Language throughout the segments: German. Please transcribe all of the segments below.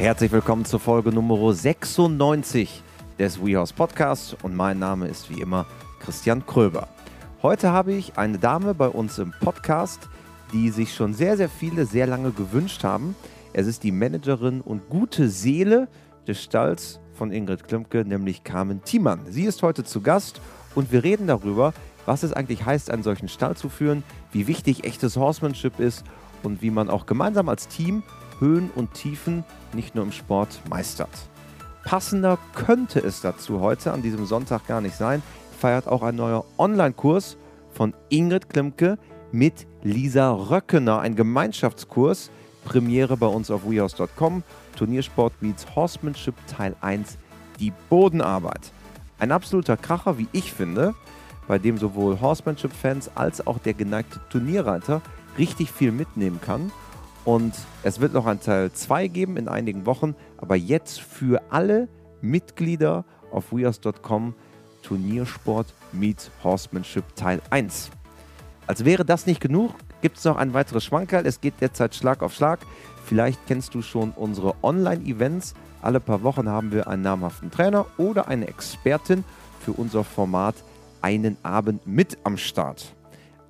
Herzlich willkommen zur Folge Nummer 96 des WeHouse Podcasts und mein Name ist wie immer Christian Kröber. Heute habe ich eine Dame bei uns im Podcast, die sich schon sehr, sehr viele sehr lange gewünscht haben. Es ist die Managerin und gute Seele des Stalls von Ingrid Klimke, nämlich Carmen Thiemann. Sie ist heute zu Gast und wir reden darüber, was es eigentlich heißt, einen solchen Stall zu führen, wie wichtig echtes Horsemanship ist und wie man auch gemeinsam als Team Höhen und Tiefen nicht nur im Sport meistert. Passender könnte es dazu heute an diesem Sonntag gar nicht sein, feiert auch ein neuer Online-Kurs von Ingrid Klimke mit Lisa Röckener, ein Gemeinschaftskurs, Premiere bei uns auf wehouse.com, Turniersport meets Horsemanship Teil 1, die Bodenarbeit. Ein absoluter Kracher, wie ich finde, bei dem sowohl Horsemanship-Fans als auch der geneigte Turnierreiter richtig viel mitnehmen kann und es wird noch ein Teil 2 geben in einigen Wochen, aber jetzt für alle Mitglieder auf weas.com Turniersport meets Horsemanship Teil 1. Als wäre das nicht genug, gibt es noch ein weiteres Schmankerl. Es geht derzeit Schlag auf Schlag. Vielleicht kennst du schon unsere Online-Events. Alle paar Wochen haben wir einen namhaften Trainer oder eine Expertin für unser Format einen Abend mit am Start.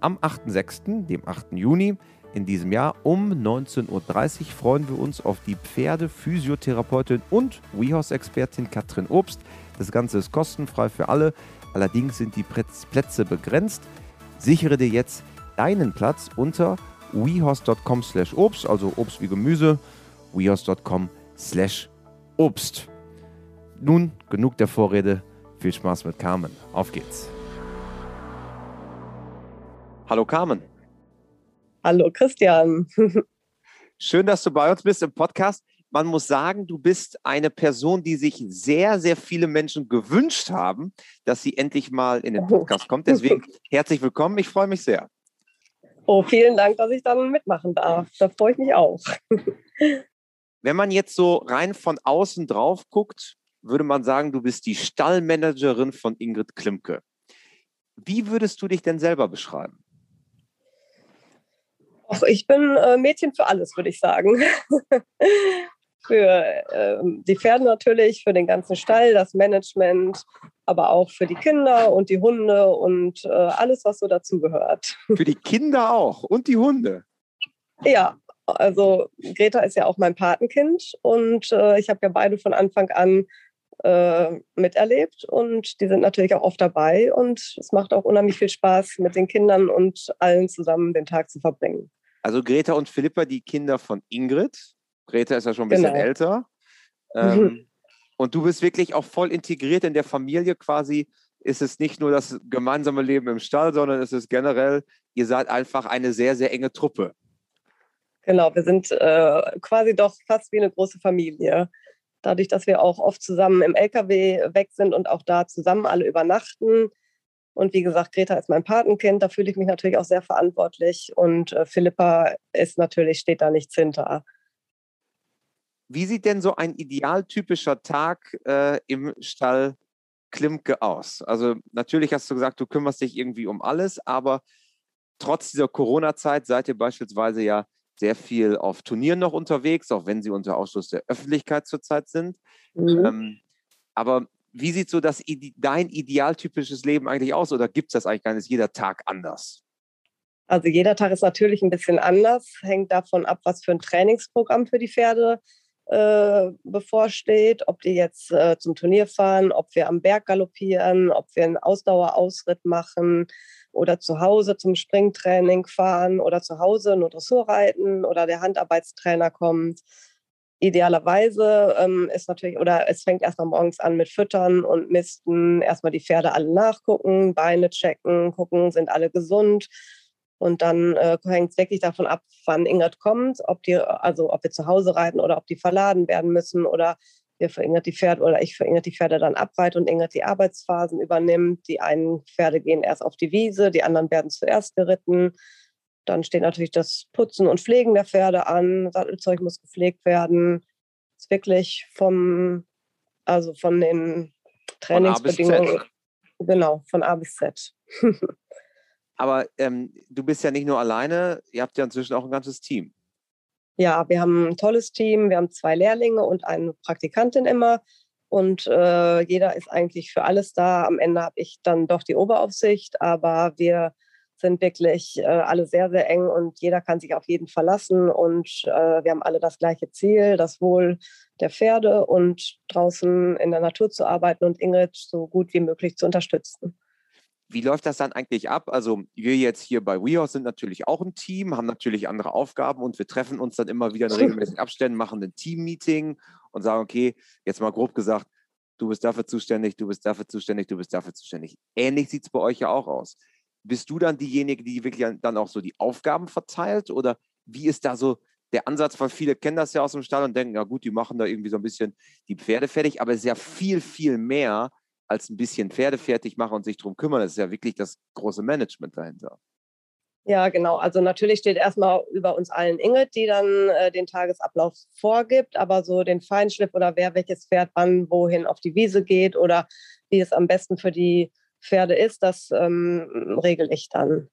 Am 8.6., dem 8. Juni, in diesem Jahr. Um 19.30 Uhr freuen wir uns auf die Pferde-Physiotherapeutin und WeHorse-Expertin Katrin Obst. Das Ganze ist kostenfrei für alle. Allerdings sind die Plätze begrenzt. Sichere dir jetzt deinen Platz unter wehorse.com slash Obst, also Obst wie Gemüse, wehorse.com slash Obst. Nun genug der Vorrede. Viel Spaß mit Carmen. Auf geht's. Hallo Carmen. Hallo Christian. Schön, dass du bei uns bist im Podcast. Man muss sagen, du bist eine Person, die sich sehr, sehr viele Menschen gewünscht haben, dass sie endlich mal in den Podcast kommt. Deswegen herzlich willkommen. Ich freue mich sehr. Oh, vielen Dank, dass ich dann mitmachen darf. Da freue ich mich auch. Wenn man jetzt so rein von außen drauf guckt, würde man sagen, du bist die Stallmanagerin von Ingrid Klimke. Wie würdest du dich denn selber beschreiben? Ach, ich bin äh, Mädchen für alles, würde ich sagen. für äh, die Pferde natürlich, für den ganzen Stall, das Management, aber auch für die Kinder und die Hunde und äh, alles, was so dazugehört. Für die Kinder auch und die Hunde? Ja, also Greta ist ja auch mein Patenkind und äh, ich habe ja beide von Anfang an äh, miterlebt und die sind natürlich auch oft dabei und es macht auch unheimlich viel Spaß, mit den Kindern und allen zusammen den Tag zu verbringen. Also Greta und Philippa, die Kinder von Ingrid. Greta ist ja schon ein bisschen genau. älter. Ähm, mhm. Und du bist wirklich auch voll integriert in der Familie quasi. Ist es nicht nur das gemeinsame Leben im Stall, sondern es ist generell, ihr seid einfach eine sehr, sehr enge Truppe. Genau, wir sind äh, quasi doch fast wie eine große Familie. Dadurch, dass wir auch oft zusammen im LKW weg sind und auch da zusammen alle übernachten, und wie gesagt, Greta ist mein Patenkind, da fühle ich mich natürlich auch sehr verantwortlich. Und äh, Philippa ist natürlich, steht da nichts hinter. Wie sieht denn so ein idealtypischer Tag äh, im Stall Klimke aus? Also natürlich hast du gesagt, du kümmerst dich irgendwie um alles, aber trotz dieser Corona-Zeit seid ihr beispielsweise ja sehr viel auf Turnieren noch unterwegs, auch wenn sie unter Ausschluss der Öffentlichkeit zurzeit sind. Mhm. Ähm, aber wie sieht so das, dein idealtypisches Leben eigentlich aus oder gibt es das eigentlich gar nicht? Ist jeder Tag anders? Also jeder Tag ist natürlich ein bisschen anders, hängt davon ab, was für ein Trainingsprogramm für die Pferde äh, bevorsteht, ob die jetzt äh, zum Turnier fahren, ob wir am Berg galoppieren, ob wir einen Ausdauerausritt machen oder zu Hause zum Springtraining fahren oder zu Hause nur Dressur reiten oder der Handarbeitstrainer kommt idealerweise ähm, ist natürlich, oder es fängt erstmal morgens an mit Füttern und Misten, erstmal die Pferde alle nachgucken, Beine checken, gucken, sind alle gesund. Und dann äh, hängt es wirklich davon ab, wann Ingrid kommt, ob die, also ob wir zu Hause reiten oder ob die verladen werden müssen oder wir für Ingrid die Pferde oder ich für Ingrid die Pferde dann abreite und Ingrid die Arbeitsphasen übernimmt. Die einen Pferde gehen erst auf die Wiese, die anderen werden zuerst geritten. Dann steht natürlich das Putzen und Pflegen der Pferde an. Sattelzeug muss gepflegt werden. Das ist wirklich vom, also von den Trainingsbedingungen. Genau, von A bis Z. Aber ähm, du bist ja nicht nur alleine, ihr habt ja inzwischen auch ein ganzes Team. Ja, wir haben ein tolles Team. Wir haben zwei Lehrlinge und eine Praktikantin immer. Und äh, jeder ist eigentlich für alles da. Am Ende habe ich dann doch die Oberaufsicht, aber wir sind wirklich äh, alle sehr, sehr eng und jeder kann sich auf jeden verlassen. Und äh, wir haben alle das gleiche Ziel, das Wohl der Pferde und draußen in der Natur zu arbeiten und Ingrid so gut wie möglich zu unterstützen. Wie läuft das dann eigentlich ab? Also wir jetzt hier bei WeHorse sind natürlich auch ein Team, haben natürlich andere Aufgaben und wir treffen uns dann immer wieder in regelmäßigen Abständen, machen ein Team-Meeting und sagen, okay, jetzt mal grob gesagt, du bist dafür zuständig, du bist dafür zuständig, du bist dafür zuständig. Ähnlich sieht es bei euch ja auch aus. Bist du dann diejenige, die wirklich dann auch so die Aufgaben verteilt oder wie ist da so der Ansatz, weil viele kennen das ja aus dem Stall und denken, ja gut, die machen da irgendwie so ein bisschen die Pferde fertig, aber es ist ja viel, viel mehr als ein bisschen Pferde fertig machen und sich darum kümmern. Das ist ja wirklich das große Management dahinter. Ja, genau. Also natürlich steht erstmal über uns allen Ingrid, die dann äh, den Tagesablauf vorgibt, aber so den Feinschliff oder wer welches Pferd wann wohin auf die Wiese geht oder wie es am besten für die Pferde ist, das ähm, regel ich dann.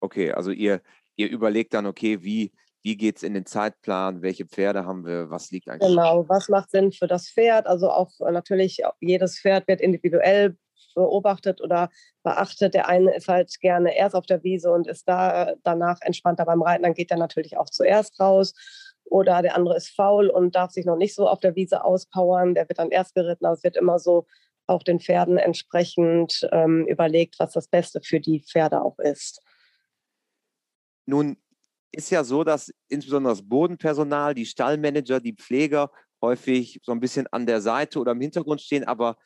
Okay, also ihr, ihr überlegt dann, okay, wie, wie geht es in den Zeitplan, welche Pferde haben wir, was liegt eigentlich? Genau, was macht Sinn für das Pferd? Also auch äh, natürlich, jedes Pferd wird individuell beobachtet oder beachtet. Der eine ist halt gerne erst auf der Wiese und ist da danach entspannter beim Reiten, dann geht er natürlich auch zuerst raus. Oder der andere ist faul und darf sich noch nicht so auf der Wiese auspowern, der wird dann erst geritten. Also es wird immer so auch den Pferden entsprechend ähm, überlegt, was das Beste für die Pferde auch ist. Nun ist ja so, dass insbesondere das Bodenpersonal, die Stallmanager, die Pfleger häufig so ein bisschen an der Seite oder im Hintergrund stehen, aber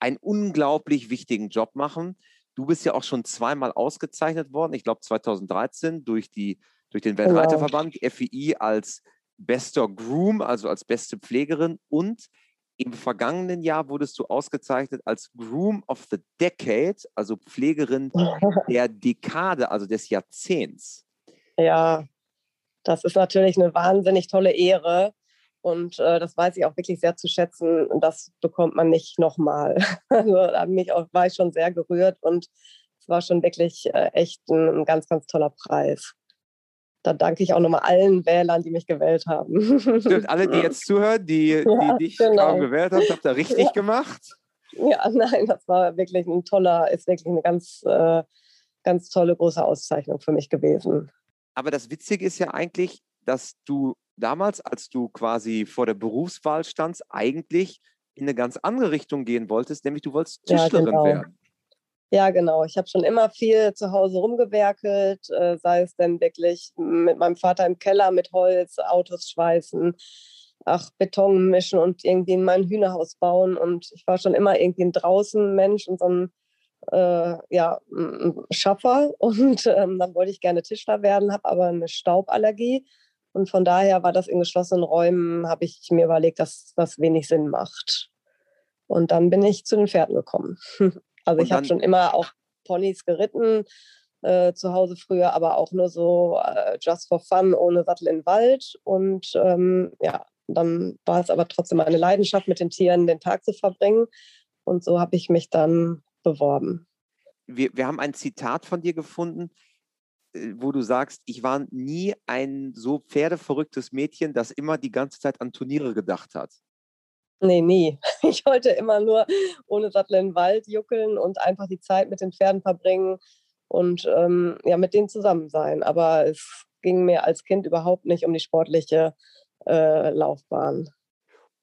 einen unglaublich wichtigen Job machen. Du bist ja auch schon zweimal ausgezeichnet worden, ich glaube 2013 durch, die, durch den genau. Weltreiterverband FII als bester Groom, also als beste Pflegerin und im vergangenen Jahr wurdest du ausgezeichnet als Groom of the Decade, also Pflegerin der Dekade, also des Jahrzehnts. Ja, das ist natürlich eine wahnsinnig tolle Ehre. Und äh, das weiß ich auch wirklich sehr zu schätzen. Und das bekommt man nicht nochmal. Also da mich auch, war ich schon sehr gerührt und es war schon wirklich äh, echt ein, ein, ganz, ganz toller Preis. Da danke ich auch nochmal allen Wählern, die mich gewählt haben. Stimmt, alle, die jetzt zuhören, die, ja, die dich genau. kaum gewählt haben, habt ihr richtig ja. gemacht. Ja, nein, das war wirklich ein toller, ist wirklich eine ganz, äh, ganz tolle große Auszeichnung für mich gewesen. Aber das Witzige ist ja eigentlich, dass du damals, als du quasi vor der Berufswahl standst, eigentlich in eine ganz andere Richtung gehen wolltest, nämlich du wolltest Tischlerin ja, genau. werden. Ja, genau. Ich habe schon immer viel zu Hause rumgewerkelt, äh, sei es denn wirklich mit meinem Vater im Keller mit Holz, Autos schweißen, ach, Beton mischen und irgendwie in mein Hühnerhaus bauen. Und ich war schon immer irgendwie ein Draußenmensch und so ein äh, ja, Schaffer und ähm, dann wollte ich gerne Tischler werden, habe aber eine Stauballergie und von daher war das in geschlossenen Räumen, habe ich mir überlegt, dass das wenig Sinn macht. Und dann bin ich zu den Pferden gekommen. Also ich habe schon immer auch Ponys geritten, äh, zu Hause früher, aber auch nur so äh, just for fun, ohne Sattel in den Wald. Und ähm, ja, dann war es aber trotzdem eine Leidenschaft, mit den Tieren den Tag zu verbringen. Und so habe ich mich dann beworben. Wir, wir haben ein Zitat von dir gefunden, äh, wo du sagst, ich war nie ein so pferdeverrücktes Mädchen, das immer die ganze Zeit an Turniere gedacht hat. Nee, nie. Ich wollte immer nur ohne Sattel in den Wald juckeln und einfach die Zeit mit den Pferden verbringen und ähm, ja, mit denen zusammen sein. Aber es ging mir als Kind überhaupt nicht um die sportliche äh, Laufbahn.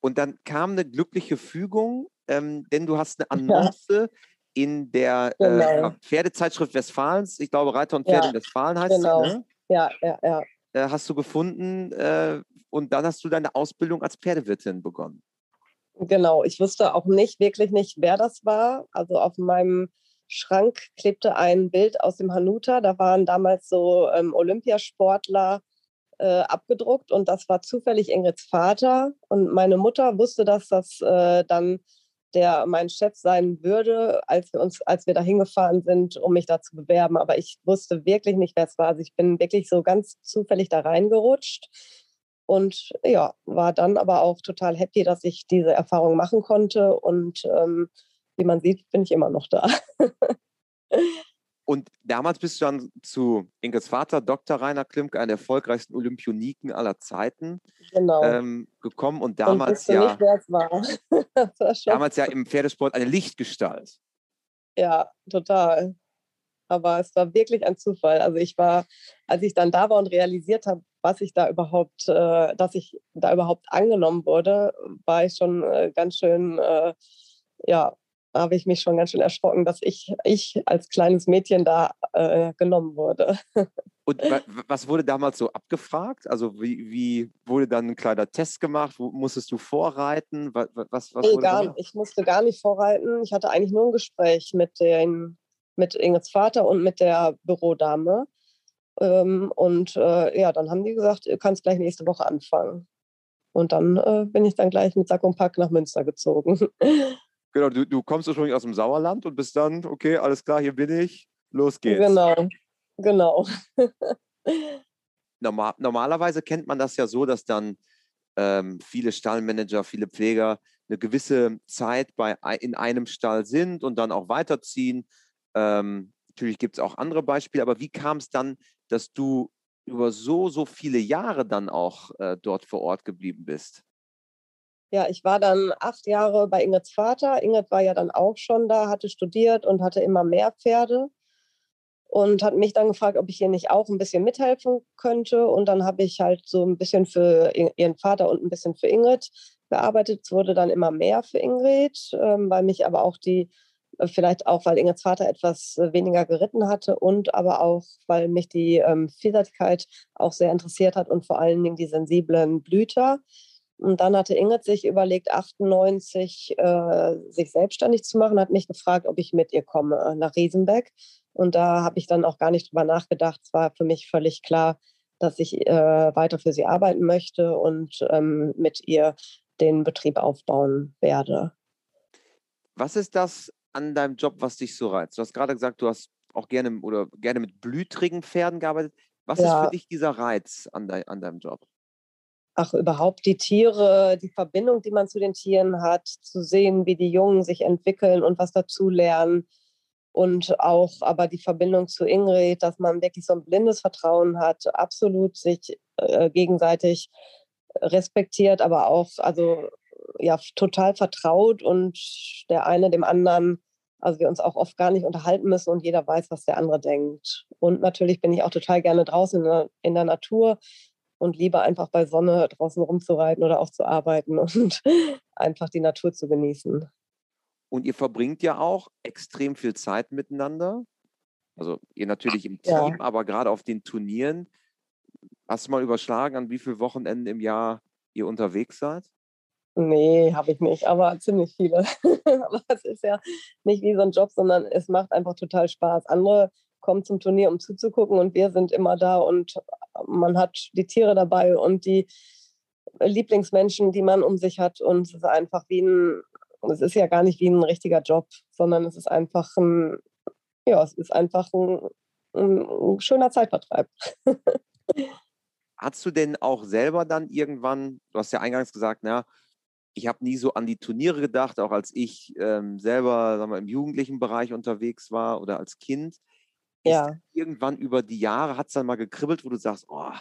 Und dann kam eine glückliche Fügung, ähm, denn du hast eine Annonce ja in der genau. äh, Pferdezeitschrift Westfalens, ich glaube Reiter und Pferde ja, in Westfalen heißt genau. es. Ne? Ja, ja, ja. Äh, hast du gefunden äh, und dann hast du deine Ausbildung als Pferdewirtin begonnen. Genau, ich wusste auch nicht, wirklich nicht, wer das war. Also auf meinem Schrank klebte ein Bild aus dem Hanuta. Da waren damals so ähm, Olympiasportler äh, abgedruckt und das war zufällig Ingrids Vater. Und meine Mutter wusste, dass das äh, dann der mein Chef sein würde, als wir uns, als wir da hingefahren sind, um mich da zu bewerben. Aber ich wusste wirklich nicht, wer es war. Also ich bin wirklich so ganz zufällig da reingerutscht und ja, war dann aber auch total happy, dass ich diese Erfahrung machen konnte. Und ähm, wie man sieht, bin ich immer noch da. Und damals bist du dann zu Ingels Vater, Dr. Rainer Klimke, einer der erfolgreichsten Olympioniken aller Zeiten, genau. ähm, gekommen und damals und ja, nicht, wer es war damals ja im Pferdesport eine Lichtgestalt. Ja, total. Aber es war wirklich ein Zufall. Also ich war, als ich dann da war und realisiert habe, was ich da überhaupt, äh, dass ich da überhaupt angenommen wurde, war ich schon äh, ganz schön, äh, ja, habe ich mich schon ganz schön erschrocken, dass ich, ich als kleines Mädchen da äh, genommen wurde. Und was wurde damals so abgefragt? Also wie, wie wurde dann ein kleiner Test gemacht? Wo musstest du vorreiten? Was, was, was nee, gar, ich musste gar nicht vorreiten. Ich hatte eigentlich nur ein Gespräch mit, den, mit Ingets Vater und mit der Bürodame. Ähm, und äh, ja, dann haben die gesagt, du kannst gleich nächste Woche anfangen. Und dann äh, bin ich dann gleich mit Sack und Pack nach Münster gezogen. Genau, du, du kommst ursprünglich aus dem Sauerland und bist dann, okay, alles klar, hier bin ich, los geht's. Genau, genau. Normal, normalerweise kennt man das ja so, dass dann ähm, viele Stallmanager, viele Pfleger eine gewisse Zeit bei, in einem Stall sind und dann auch weiterziehen. Ähm, natürlich gibt es auch andere Beispiele, aber wie kam es dann, dass du über so, so viele Jahre dann auch äh, dort vor Ort geblieben bist? Ja, ich war dann acht Jahre bei Ingets Vater. Inget war ja dann auch schon da, hatte studiert und hatte immer mehr Pferde und hat mich dann gefragt, ob ich ihr nicht auch ein bisschen mithelfen könnte. Und dann habe ich halt so ein bisschen für ihren Vater und ein bisschen für Ingrid gearbeitet. Es wurde dann immer mehr für Ingrid, ähm, weil mich aber auch die, vielleicht auch, weil Ingrids Vater etwas äh, weniger geritten hatte und aber auch, weil mich die ähm, Vielseitigkeit auch sehr interessiert hat und vor allen Dingen die sensiblen Blüter. Und dann hatte Ingrid sich überlegt, 98 äh, sich selbstständig zu machen, hat mich gefragt, ob ich mit ihr komme äh, nach Riesenbeck. Und da habe ich dann auch gar nicht drüber nachgedacht. Es war für mich völlig klar, dass ich äh, weiter für sie arbeiten möchte und ähm, mit ihr den Betrieb aufbauen werde. Was ist das an deinem Job, was dich so reizt? Du hast gerade gesagt, du hast auch gerne oder gerne mit blütrigen Pferden gearbeitet. Was ja. ist für dich dieser Reiz an, de an deinem Job? ach, überhaupt die Tiere, die Verbindung, die man zu den Tieren hat, zu sehen, wie die Jungen sich entwickeln und was dazu lernen. Und auch aber die Verbindung zu Ingrid, dass man wirklich so ein blindes Vertrauen hat, absolut sich äh, gegenseitig respektiert, aber auch also ja total vertraut und der eine dem anderen, also wir uns auch oft gar nicht unterhalten müssen und jeder weiß, was der andere denkt. Und natürlich bin ich auch total gerne draußen in der, in der Natur und lieber einfach bei Sonne draußen rumzureiten oder auch zu arbeiten und einfach die Natur zu genießen. Und ihr verbringt ja auch extrem viel Zeit miteinander. Also ihr natürlich im Team, ja. aber gerade auf den Turnieren. Hast du mal überschlagen, an wie viele Wochenenden im Jahr ihr unterwegs seid? Nee, habe ich nicht, aber ziemlich viele. aber es ist ja nicht wie so ein Job, sondern es macht einfach total Spaß. Andere kommen zum Turnier, um zuzugucken und wir sind immer da und man hat die Tiere dabei und die Lieblingsmenschen, die man um sich hat und es ist einfach wie ein, es ist ja gar nicht wie ein richtiger Job, sondern es ist einfach ein, ja, es ist einfach ein, ein schöner Zeitvertreib. Hast du denn auch selber dann irgendwann, du hast ja eingangs gesagt, na, ich habe nie so an die Turniere gedacht, auch als ich ähm, selber sagen wir, im jugendlichen Bereich unterwegs war oder als Kind ja. irgendwann über die Jahre hat es dann mal gekribbelt, wo du sagst, oh,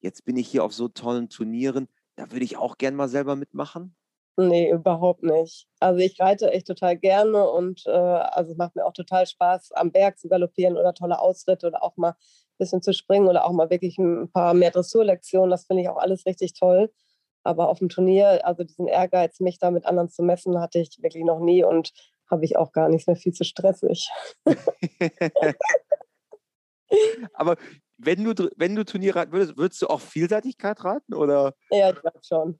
jetzt bin ich hier auf so tollen Turnieren, da würde ich auch gern mal selber mitmachen? Nee, überhaupt nicht. Also ich reite echt total gerne und äh, also es macht mir auch total Spaß, am Berg zu galoppieren oder tolle Ausritte oder auch mal ein bisschen zu springen oder auch mal wirklich ein paar mehr Dressurlektionen. Das finde ich auch alles richtig toll. Aber auf dem Turnier, also diesen Ehrgeiz, mich da mit anderen zu messen, hatte ich wirklich noch nie und habe ich auch gar nicht mehr viel zu stressig. Aber wenn du, wenn du Turnier reiten würdest, würdest du auch Vielseitigkeit reiten? Oder? Ja, ich glaube schon.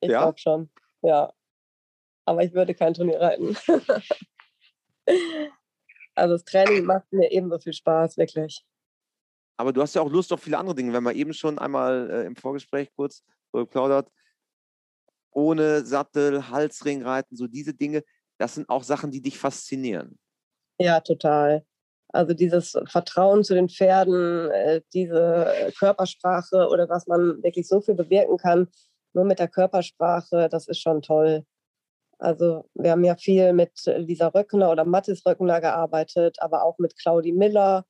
Ich ja? glaube schon. Ja. Aber ich würde kein Turnier reiten. also das Training macht mir ebenso viel Spaß, wirklich. Aber du hast ja auch Lust auf viele andere Dinge. Wenn man eben schon einmal äh, im Vorgespräch kurz so geplaudert, ohne Sattel, Halsring reiten, so diese Dinge, das sind auch Sachen, die dich faszinieren. Ja, total. Also dieses Vertrauen zu den Pferden, äh, diese Körpersprache oder was man wirklich so viel bewirken kann, nur mit der Körpersprache, das ist schon toll. Also wir haben ja viel mit Lisa Röckner oder Mathis Röckner gearbeitet, aber auch mit Claudi Miller.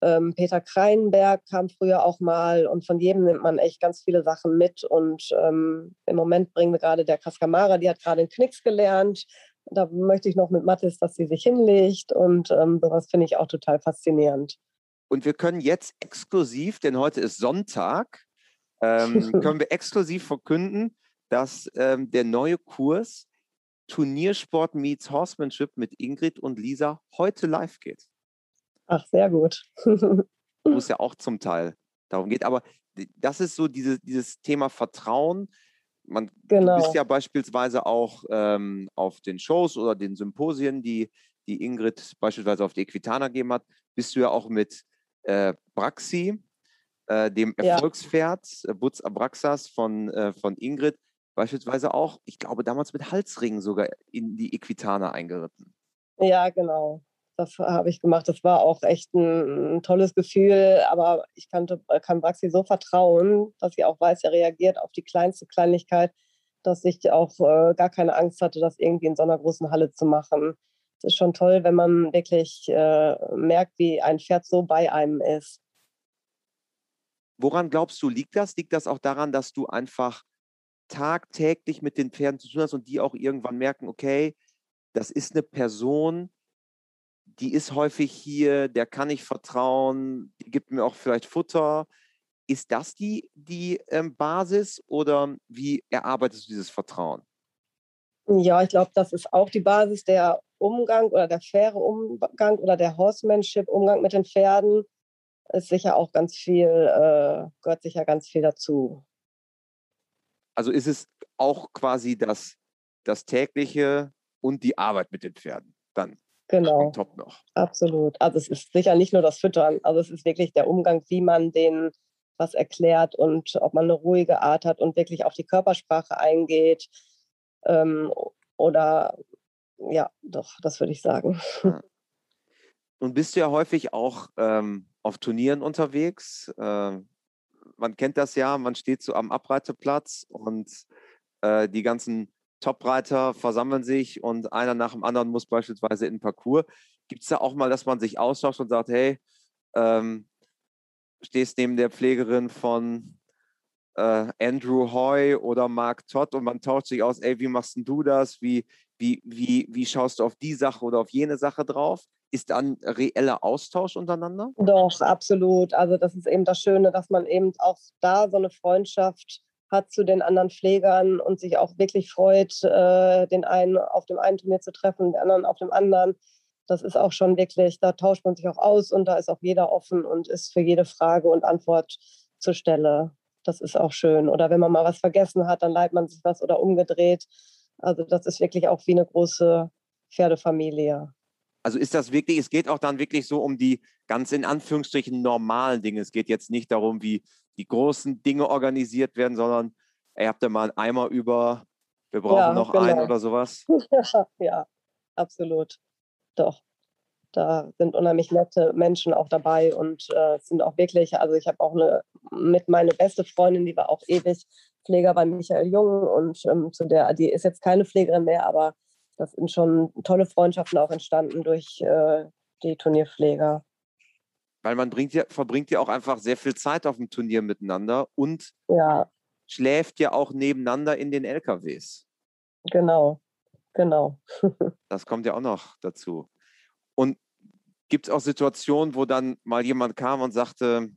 Ähm, Peter Kreinberg kam früher auch mal und von jedem nimmt man echt ganz viele Sachen mit. Und ähm, im Moment bringen wir gerade der Kaskamara, die hat gerade einen Knicks gelernt. Da möchte ich noch mit Mathis, dass sie sich hinlegt und ähm, sowas finde ich auch total faszinierend. Und wir können jetzt exklusiv, denn heute ist Sonntag, ähm, können wir exklusiv verkünden, dass ähm, der neue Kurs Turniersport meets Horsemanship mit Ingrid und Lisa heute live geht. Ach, sehr gut. Wo es ja auch zum Teil darum geht. Aber das ist so diese, dieses Thema Vertrauen. Man, genau. Du bist ja beispielsweise auch ähm, auf den Shows oder den Symposien, die, die Ingrid beispielsweise auf die Equitana gegeben hat, bist du ja auch mit äh, Braxi, äh, dem Erfolgspferd, ja. äh, Butz Abraxas von, äh, von Ingrid, beispielsweise auch, ich glaube, damals mit Halsringen sogar in die Equitana eingeritten. Ja, genau. Das habe ich gemacht. Das war auch echt ein, ein tolles Gefühl. Aber ich kannte, kann Braxi so vertrauen, dass sie auch weiß, er reagiert auf die kleinste Kleinigkeit, dass ich auch äh, gar keine Angst hatte, das irgendwie in so einer großen Halle zu machen. Es ist schon toll, wenn man wirklich äh, merkt, wie ein Pferd so bei einem ist. Woran glaubst du, liegt das? Liegt das auch daran, dass du einfach tagtäglich mit den Pferden zu tun hast und die auch irgendwann merken, okay, das ist eine Person, die ist häufig hier, der kann ich vertrauen, die gibt mir auch vielleicht Futter. Ist das die, die ähm, Basis oder wie erarbeitest du dieses Vertrauen? Ja, ich glaube, das ist auch die Basis der Umgang oder der faire Umgang oder der Horsemanship-Umgang mit den Pferden. Ist sicher auch ganz viel, äh, gehört sicher ganz viel dazu. Also ist es auch quasi das, das tägliche und die Arbeit mit den Pferden dann. Genau. Top noch. Absolut. Also es ist sicher nicht nur das Füttern, also es ist wirklich der Umgang, wie man denen was erklärt und ob man eine ruhige Art hat und wirklich auf die Körpersprache eingeht. Ähm, oder ja, doch, das würde ich sagen. Ja. Nun bist du ja häufig auch ähm, auf Turnieren unterwegs. Ähm, man kennt das ja, man steht so am Abreiteplatz und äh, die ganzen Topreiter versammeln sich und einer nach dem anderen muss beispielsweise in den Parcours. Gibt es da auch mal, dass man sich austauscht und sagt, hey, ähm, stehst neben der Pflegerin von äh, Andrew Hoy oder Mark Todd und man tauscht sich aus, ey, wie machst du das? Wie, wie, wie, wie schaust du auf die Sache oder auf jene Sache drauf? Ist dann reeller Austausch untereinander? Doch, absolut. Also das ist eben das Schöne, dass man eben auch da so eine Freundschaft hat zu den anderen Pflegern und sich auch wirklich freut, äh, den einen auf dem einen Turnier zu treffen, den anderen auf dem anderen. Das ist auch schon wirklich, da tauscht man sich auch aus und da ist auch jeder offen und ist für jede Frage und Antwort zur Stelle. Das ist auch schön. Oder wenn man mal was vergessen hat, dann leiht man sich was oder umgedreht. Also das ist wirklich auch wie eine große Pferdefamilie. Also ist das wirklich, es geht auch dann wirklich so um die ganz in Anführungsstrichen normalen Dinge. Es geht jetzt nicht darum, wie die großen Dinge organisiert werden, sondern ihr habt ja mal einen Eimer über, wir brauchen ja, noch genau. einen oder sowas. ja, absolut. Doch. Da sind unheimlich nette Menschen auch dabei und äh, sind auch wirklich, also ich habe auch eine mit meine beste Freundin, die war auch ewig Pfleger bei Michael Jung und ähm, zu der, die ist jetzt keine Pflegerin mehr, aber das sind schon tolle Freundschaften auch entstanden durch äh, die Turnierpfleger. Weil man bringt ja, verbringt ja auch einfach sehr viel Zeit auf dem Turnier miteinander und ja. schläft ja auch nebeneinander in den LKWs. Genau, genau. das kommt ja auch noch dazu. Und gibt es auch Situationen, wo dann mal jemand kam und sagte,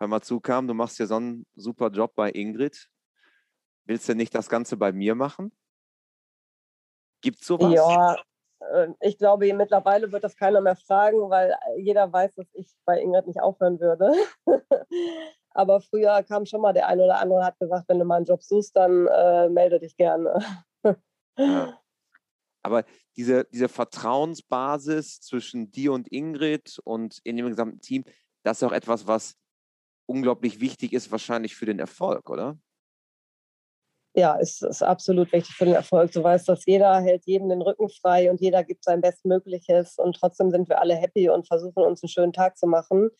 hör mal zu, kam, du machst ja so einen super Job bei Ingrid. Willst du nicht das Ganze bei mir machen? Gibt es sowas? Ja, ich glaube, mittlerweile wird das keiner mehr fragen, weil jeder weiß, dass ich bei Ingrid nicht aufhören würde. Aber früher kam schon mal der eine oder andere und hat gesagt, wenn du mal einen Job suchst, dann äh, melde dich gerne. ja. Aber diese, diese Vertrauensbasis zwischen dir und Ingrid und in dem gesamten Team, das ist auch etwas, was unglaublich wichtig ist, wahrscheinlich für den Erfolg, oder? Ja, ist, ist absolut wichtig für den Erfolg. Du weißt, dass jeder hält jedem den Rücken frei und jeder gibt sein Bestmögliches und trotzdem sind wir alle happy und versuchen uns einen schönen Tag zu machen.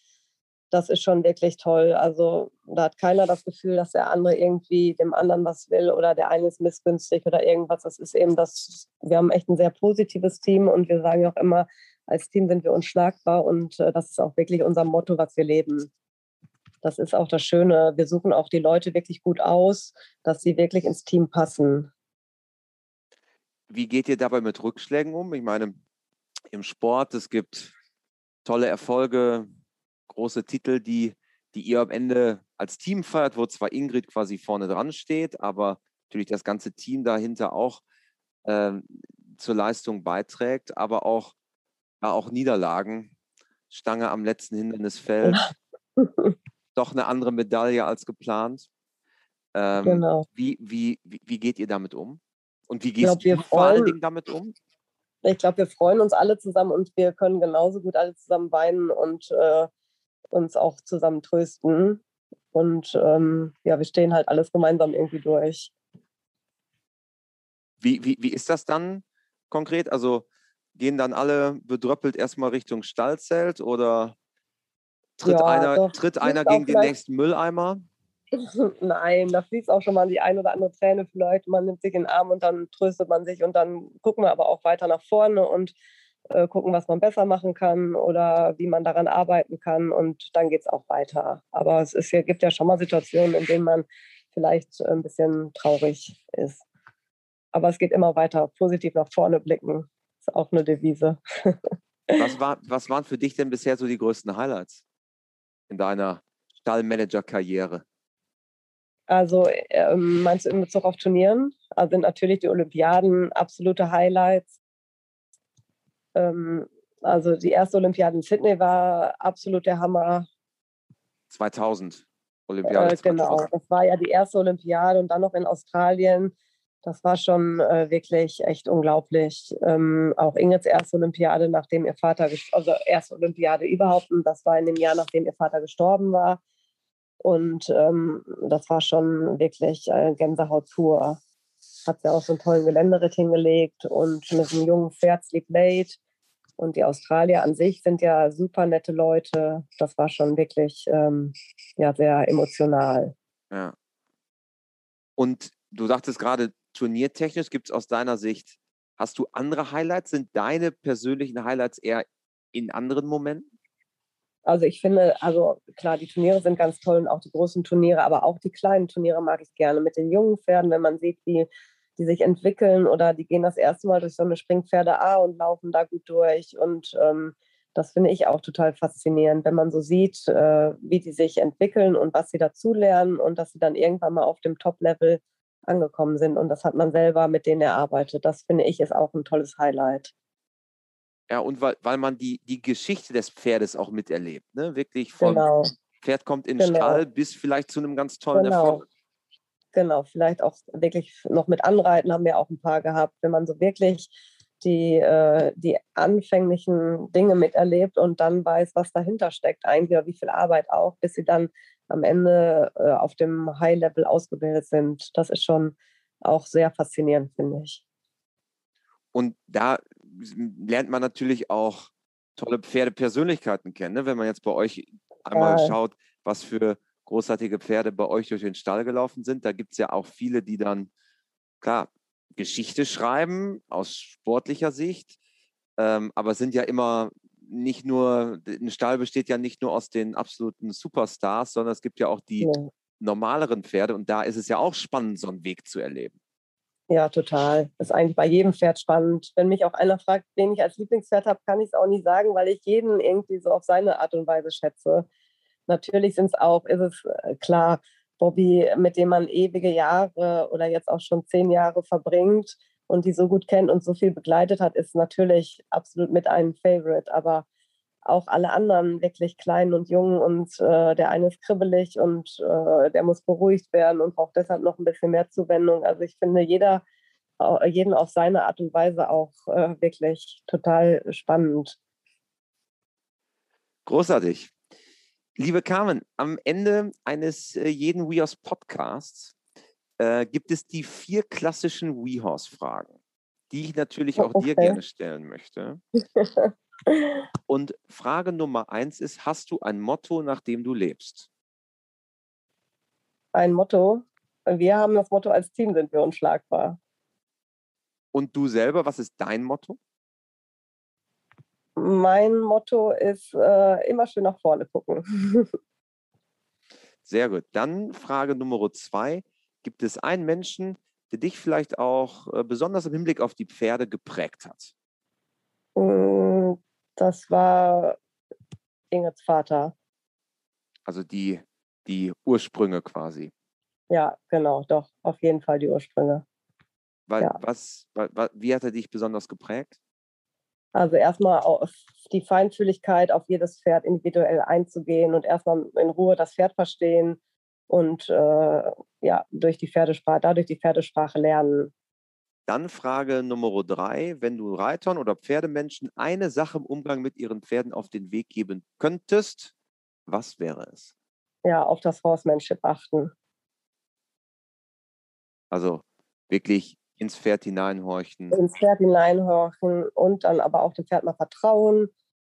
das ist schon wirklich toll. Also da hat keiner das Gefühl, dass der andere irgendwie dem anderen was will oder der eine ist missgünstig oder irgendwas. Das ist eben das, wir haben echt ein sehr positives Team und wir sagen auch immer, als Team sind wir unschlagbar und äh, das ist auch wirklich unser Motto, was wir leben. Das ist auch das Schöne. Wir suchen auch die Leute wirklich gut aus, dass sie wirklich ins Team passen. Wie geht ihr dabei mit Rückschlägen um? Ich meine, im Sport, es gibt tolle Erfolge, große Titel, die, die ihr am Ende als Team feiert, wo zwar Ingrid quasi vorne dran steht, aber natürlich das ganze Team dahinter auch äh, zur Leistung beiträgt, aber auch, ja, auch Niederlagen. Stange am letzten Hindernisfeld. Doch eine andere Medaille als geplant. Ähm, genau. Wie, wie, wie, wie geht ihr damit um? Und wie gehst glaub, du vor allen Dingen damit um? Ich glaube, wir freuen uns alle zusammen und wir können genauso gut alle zusammen weinen und äh, uns auch zusammen trösten. Und ähm, ja, wir stehen halt alles gemeinsam irgendwie durch. Wie, wie, wie ist das dann konkret? Also gehen dann alle bedröppelt erstmal Richtung Stallzelt oder tritt ja, einer, tritt einer gegen den nächsten Mülleimer? Nein, da fließt auch schon mal die ein oder andere Träne vielleicht. Man nimmt sich in den Arm und dann tröstet man sich und dann gucken wir aber auch weiter nach vorne und äh, gucken, was man besser machen kann oder wie man daran arbeiten kann und dann geht es auch weiter. Aber es ist, gibt ja schon mal Situationen, in denen man vielleicht ein bisschen traurig ist. Aber es geht immer weiter, positiv nach vorne blicken. Ist auch eine Devise. was, war, was waren für dich denn bisher so die größten Highlights in deiner Stallmanager-Karriere? Also ähm, meinst du in Bezug auf Turnieren? Also sind natürlich die Olympiaden absolute Highlights. Ähm, also die erste Olympiade in Sydney war absolut der Hammer. 2000 Olympiade. Äh, genau, das war ja die erste Olympiade und dann noch in Australien. Das war schon äh, wirklich echt unglaublich. Ähm, auch Ingrids erste Olympiade, nachdem ihr Vater, also erste Olympiade überhaupt, und das war in dem Jahr, nachdem ihr Vater gestorben war. Und ähm, das war schon wirklich äh, Gänsehaut pur. Hat sie auch so einen tollen Geländeritt hingelegt und mit einem jungen Pferd Sleep Late. Und die Australier an sich sind ja super nette Leute. Das war schon wirklich ähm, ja, sehr emotional. Ja. Und du sagtest gerade, turniertechnisch gibt es aus deiner Sicht, hast du andere Highlights? Sind deine persönlichen Highlights eher in anderen Momenten? Also ich finde, also klar, die Turniere sind ganz toll und auch die großen Turniere, aber auch die kleinen Turniere mag ich gerne mit den jungen Pferden, wenn man sieht, wie die sich entwickeln oder die gehen das erste Mal durch so eine Springpferde A und laufen da gut durch. Und ähm, das finde ich auch total faszinierend, wenn man so sieht, äh, wie die sich entwickeln und was sie dazulernen und dass sie dann irgendwann mal auf dem Top-Level angekommen sind. Und das hat man selber mit denen erarbeitet. Das finde ich ist auch ein tolles Highlight. Ja, und weil, weil man die, die Geschichte des Pferdes auch miterlebt. Ne? Wirklich vom genau. Pferd kommt in den genau. Stall bis vielleicht zu einem ganz tollen genau. Erfolg. Genau, vielleicht auch wirklich noch mit Anreiten haben wir auch ein paar gehabt, wenn man so wirklich die, äh, die anfänglichen Dinge miterlebt und dann weiß, was dahinter steckt eigentlich oder wie viel Arbeit auch, bis sie dann am Ende äh, auf dem High-Level ausgebildet sind. Das ist schon auch sehr faszinierend, finde ich. Und da lernt man natürlich auch tolle Pferdepersönlichkeiten kennen. Ne? Wenn man jetzt bei euch einmal ja. schaut, was für großartige Pferde bei euch durch den Stall gelaufen sind, da gibt es ja auch viele, die dann, klar, Geschichte schreiben aus sportlicher Sicht, ähm, aber es sind ja immer nicht nur, ein Stall besteht ja nicht nur aus den absoluten Superstars, sondern es gibt ja auch die ja. normaleren Pferde und da ist es ja auch spannend, so einen Weg zu erleben. Ja, total. Das ist eigentlich bei jedem Pferd spannend. Wenn mich auch einer fragt, wen ich als Lieblingspferd habe, kann ich es auch nicht sagen, weil ich jeden irgendwie so auf seine Art und Weise schätze. Natürlich sind es auch, ist es äh, klar, Bobby, mit dem man ewige Jahre oder jetzt auch schon zehn Jahre verbringt und die so gut kennt und so viel begleitet hat, ist natürlich absolut mit einem Favorite. Aber auch alle anderen wirklich klein und jung und äh, der eine ist kribbelig und äh, der muss beruhigt werden und braucht deshalb noch ein bisschen mehr Zuwendung. Also ich finde jeder, jeden auf seine Art und Weise auch äh, wirklich total spannend. Großartig. Liebe Carmen, am Ende eines äh, jeden WeHorse Podcasts äh, gibt es die vier klassischen WeHorse Fragen, die ich natürlich auch okay. dir gerne stellen möchte. Und Frage Nummer eins ist: Hast du ein Motto, nach dem du lebst? Ein Motto. Wir haben das Motto, als Team sind wir unschlagbar. Und du selber, was ist dein Motto? Mein Motto ist äh, immer schön nach vorne gucken. Sehr gut. Dann Frage Nummer zwei. Gibt es einen Menschen, der dich vielleicht auch äh, besonders im Hinblick auf die Pferde geprägt hat? Mm, das war Ingrids Vater. Also die, die Ursprünge quasi. Ja, genau, doch, auf jeden Fall die Ursprünge. Weil, ja. was, was, wie hat er dich besonders geprägt? Also erstmal auf die Feinfühligkeit auf jedes Pferd individuell einzugehen und erstmal in Ruhe das Pferd verstehen und äh, ja, durch die Pferdesprache, dadurch die Pferdesprache lernen. Dann Frage Nummer drei. Wenn du Reitern oder Pferdemenschen eine Sache im Umgang mit ihren Pferden auf den Weg geben könntest, was wäre es? Ja, auf das Horsemanship achten. Also wirklich ins Pferd hineinhorchen. Ins Pferd hineinhorchen und dann aber auch dem Pferd mal vertrauen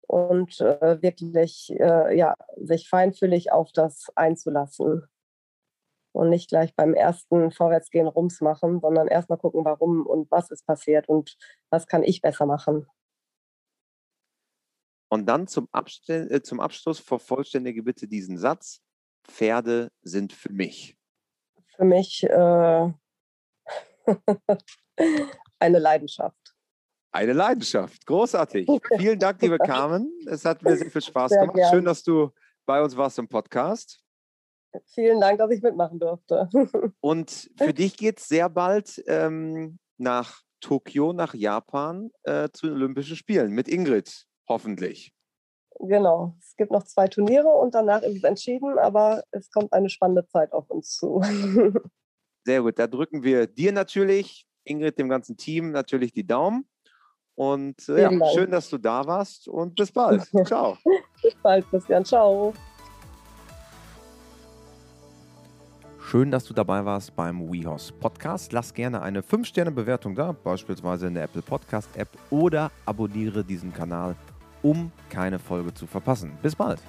und äh, wirklich äh, ja, sich feinfühlig auf das einzulassen. Und nicht gleich beim ersten Vorwärtsgehen Rums machen, sondern erstmal gucken, warum und was ist passiert und was kann ich besser machen. Und dann zum, Abstell äh, zum Abschluss vervollständige bitte diesen Satz. Pferde sind für mich. Für mich äh, Eine Leidenschaft. Eine Leidenschaft. Großartig. Vielen Dank, liebe Carmen. Es hat mir sehr viel Spaß sehr gemacht. Gern. Schön, dass du bei uns warst im Podcast. Vielen Dank, dass ich mitmachen durfte. Und für dich geht es sehr bald ähm, nach Tokio, nach Japan äh, zu den Olympischen Spielen mit Ingrid, hoffentlich. Genau. Es gibt noch zwei Turniere und danach ist es entschieden, aber es kommt eine spannende Zeit auf uns zu. Sehr gut. Da drücken wir dir natürlich, Ingrid, dem ganzen Team natürlich die Daumen. Und äh, ja, schön, dass du da warst und bis bald. Ciao. bis bald, Christian. Ciao. Schön, dass du dabei warst beim WeHorse Podcast. Lass gerne eine 5-Sterne-Bewertung da, beispielsweise in der Apple Podcast App oder abonniere diesen Kanal, um keine Folge zu verpassen. Bis bald.